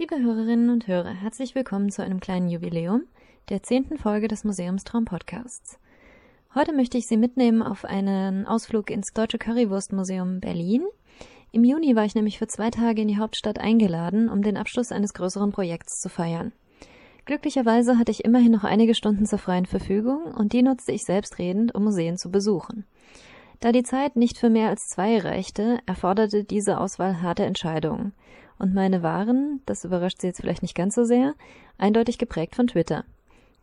Liebe Hörerinnen und Hörer, herzlich willkommen zu einem kleinen Jubiläum, der zehnten Folge des Museumstraum Podcasts. Heute möchte ich Sie mitnehmen auf einen Ausflug ins Deutsche Currywurstmuseum Berlin. Im Juni war ich nämlich für zwei Tage in die Hauptstadt eingeladen, um den Abschluss eines größeren Projekts zu feiern. Glücklicherweise hatte ich immerhin noch einige Stunden zur freien Verfügung und die nutzte ich selbstredend, um Museen zu besuchen. Da die Zeit nicht für mehr als zwei reichte, erforderte diese Auswahl harte Entscheidungen. Und meine waren, das überrascht Sie jetzt vielleicht nicht ganz so sehr, eindeutig geprägt von Twitter.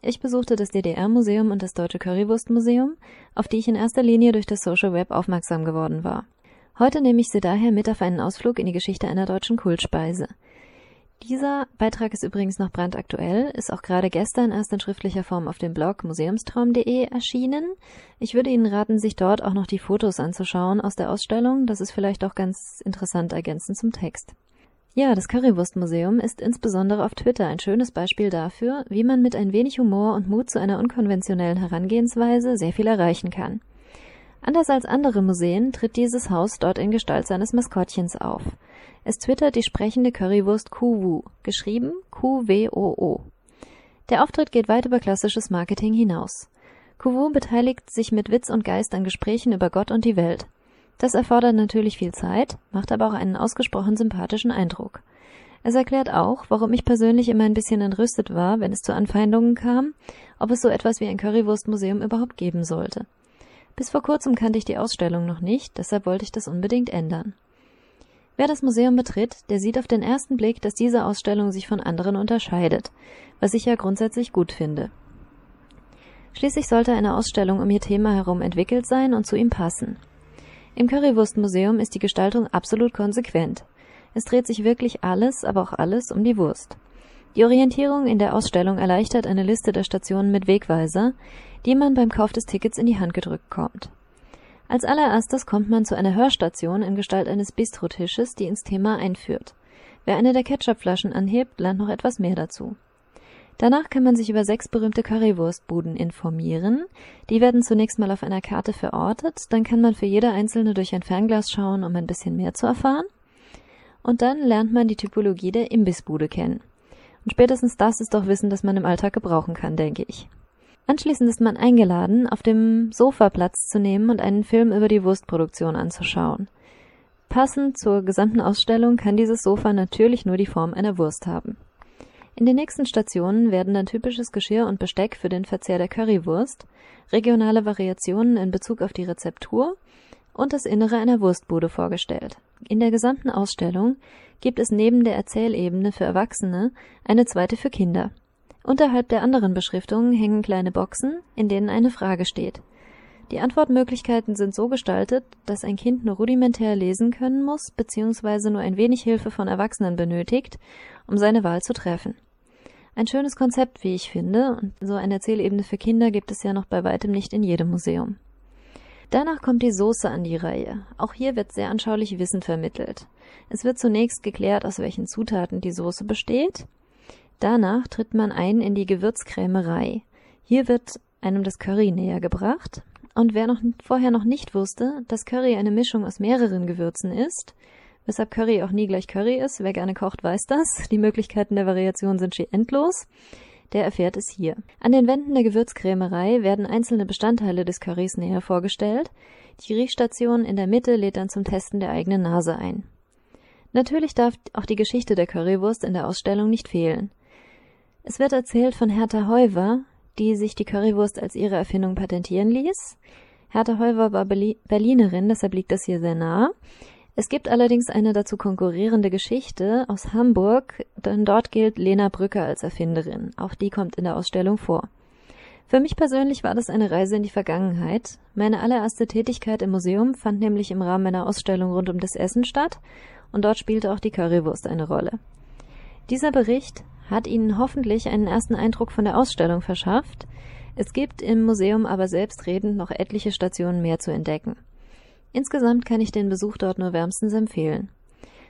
Ich besuchte das DDR-Museum und das Deutsche Currywurst-Museum, auf die ich in erster Linie durch das Social Web aufmerksam geworden war. Heute nehme ich Sie daher mit auf einen Ausflug in die Geschichte einer deutschen Kultspeise. Dieser Beitrag ist übrigens noch brandaktuell, ist auch gerade gestern erst in schriftlicher Form auf dem Blog museumstraum.de erschienen. Ich würde Ihnen raten, sich dort auch noch die Fotos anzuschauen aus der Ausstellung, das ist vielleicht auch ganz interessant ergänzend zum Text. Ja, das Currywurstmuseum ist insbesondere auf Twitter ein schönes Beispiel dafür, wie man mit ein wenig Humor und Mut zu einer unkonventionellen Herangehensweise sehr viel erreichen kann. Anders als andere Museen tritt dieses Haus dort in Gestalt seines Maskottchens auf. Es twittert die sprechende Currywurst Kuwu, geschrieben Q-W-O-O. Der Auftritt geht weit über klassisches Marketing hinaus. Kuwu beteiligt sich mit Witz und Geist an Gesprächen über Gott und die Welt. Das erfordert natürlich viel Zeit, macht aber auch einen ausgesprochen sympathischen Eindruck. Es erklärt auch, warum ich persönlich immer ein bisschen entrüstet war, wenn es zu Anfeindungen kam, ob es so etwas wie ein Currywurstmuseum überhaupt geben sollte. Bis vor kurzem kannte ich die Ausstellung noch nicht, deshalb wollte ich das unbedingt ändern. Wer das Museum betritt, der sieht auf den ersten Blick, dass diese Ausstellung sich von anderen unterscheidet, was ich ja grundsätzlich gut finde. Schließlich sollte eine Ausstellung um ihr Thema herum entwickelt sein und zu ihm passen. Im Currywurstmuseum ist die Gestaltung absolut konsequent. Es dreht sich wirklich alles, aber auch alles um die Wurst. Die Orientierung in der Ausstellung erleichtert eine Liste der Stationen mit Wegweiser, die man beim Kauf des Tickets in die Hand gedrückt kommt. Als allererstes kommt man zu einer Hörstation in Gestalt eines Bistrotisches, die ins Thema einführt. Wer eine der Ketchupflaschen anhebt, lernt noch etwas mehr dazu. Danach kann man sich über sechs berühmte Currywurstbuden informieren. Die werden zunächst mal auf einer Karte verortet, dann kann man für jede einzelne durch ein Fernglas schauen, um ein bisschen mehr zu erfahren. Und dann lernt man die Typologie der Imbissbude kennen. Und spätestens das ist doch Wissen, das man im Alltag gebrauchen kann, denke ich. Anschließend ist man eingeladen, auf dem Sofa Platz zu nehmen und einen Film über die Wurstproduktion anzuschauen. Passend zur gesamten Ausstellung kann dieses Sofa natürlich nur die Form einer Wurst haben. In den nächsten Stationen werden dann typisches Geschirr und Besteck für den Verzehr der Currywurst, regionale Variationen in Bezug auf die Rezeptur und das Innere einer Wurstbude vorgestellt. In der gesamten Ausstellung gibt es neben der Erzählebene für Erwachsene eine zweite für Kinder. Unterhalb der anderen Beschriftungen hängen kleine Boxen, in denen eine Frage steht. Die Antwortmöglichkeiten sind so gestaltet, dass ein Kind nur rudimentär lesen können muss bzw. nur ein wenig Hilfe von Erwachsenen benötigt, um seine Wahl zu treffen. Ein schönes Konzept, wie ich finde, und so eine Erzählebene für Kinder gibt es ja noch bei weitem nicht in jedem Museum. Danach kommt die Soße an die Reihe. Auch hier wird sehr anschaulich Wissen vermittelt. Es wird zunächst geklärt, aus welchen Zutaten die Soße besteht. Danach tritt man ein in die Gewürzkrämerei. Hier wird einem das Curry näher gebracht. Und wer noch vorher noch nicht wusste, dass Curry eine Mischung aus mehreren Gewürzen ist, weshalb Curry auch nie gleich Curry ist. Wer gerne kocht, weiß das. Die Möglichkeiten der Variation sind schier endlos. Der erfährt es hier. An den Wänden der Gewürzkrämerei werden einzelne Bestandteile des Currys näher vorgestellt. Die Riechstation in der Mitte lädt dann zum Testen der eigenen Nase ein. Natürlich darf auch die Geschichte der Currywurst in der Ausstellung nicht fehlen. Es wird erzählt von Hertha Heuwer, die sich die Currywurst als ihre Erfindung patentieren ließ. Hertha Heuwer war Berlinerin, deshalb liegt das hier sehr nah. Es gibt allerdings eine dazu konkurrierende Geschichte aus Hamburg, denn dort gilt Lena Brücker als Erfinderin. Auch die kommt in der Ausstellung vor. Für mich persönlich war das eine Reise in die Vergangenheit. Meine allererste Tätigkeit im Museum fand nämlich im Rahmen meiner Ausstellung rund um das Essen statt und dort spielte auch die Currywurst eine Rolle. Dieser Bericht hat Ihnen hoffentlich einen ersten Eindruck von der Ausstellung verschafft. Es gibt im Museum aber selbstredend noch etliche Stationen mehr zu entdecken. Insgesamt kann ich den Besuch dort nur wärmstens empfehlen.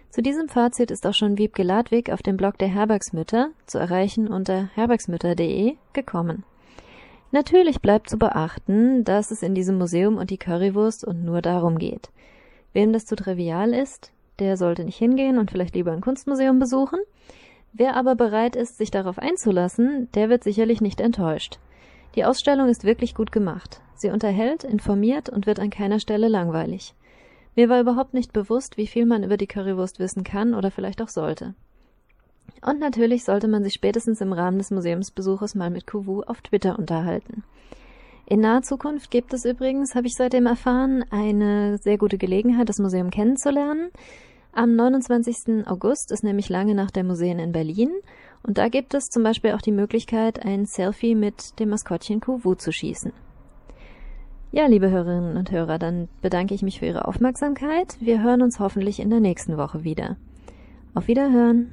Zu diesem Fazit ist auch schon Wiebke Ladwig auf dem Blog der Herbergsmütter, zu erreichen unter herbergsmütter.de, gekommen. Natürlich bleibt zu beachten, dass es in diesem Museum und die Currywurst und nur darum geht. Wem das zu trivial ist, der sollte nicht hingehen und vielleicht lieber ein Kunstmuseum besuchen. Wer aber bereit ist, sich darauf einzulassen, der wird sicherlich nicht enttäuscht. Die Ausstellung ist wirklich gut gemacht. Sie unterhält, informiert und wird an keiner Stelle langweilig. Mir war überhaupt nicht bewusst, wie viel man über die Currywurst wissen kann oder vielleicht auch sollte. Und natürlich sollte man sich spätestens im Rahmen des Museumsbesuches mal mit Kuwu auf Twitter unterhalten. In naher Zukunft gibt es übrigens, habe ich seitdem erfahren, eine sehr gute Gelegenheit, das Museum kennenzulernen. Am 29. August ist nämlich lange nach der Museen in Berlin und da gibt es zum Beispiel auch die Möglichkeit, ein Selfie mit dem Maskottchen Kuwu zu schießen. Ja, liebe Hörerinnen und Hörer, dann bedanke ich mich für Ihre Aufmerksamkeit. Wir hören uns hoffentlich in der nächsten Woche wieder. Auf Wiederhören!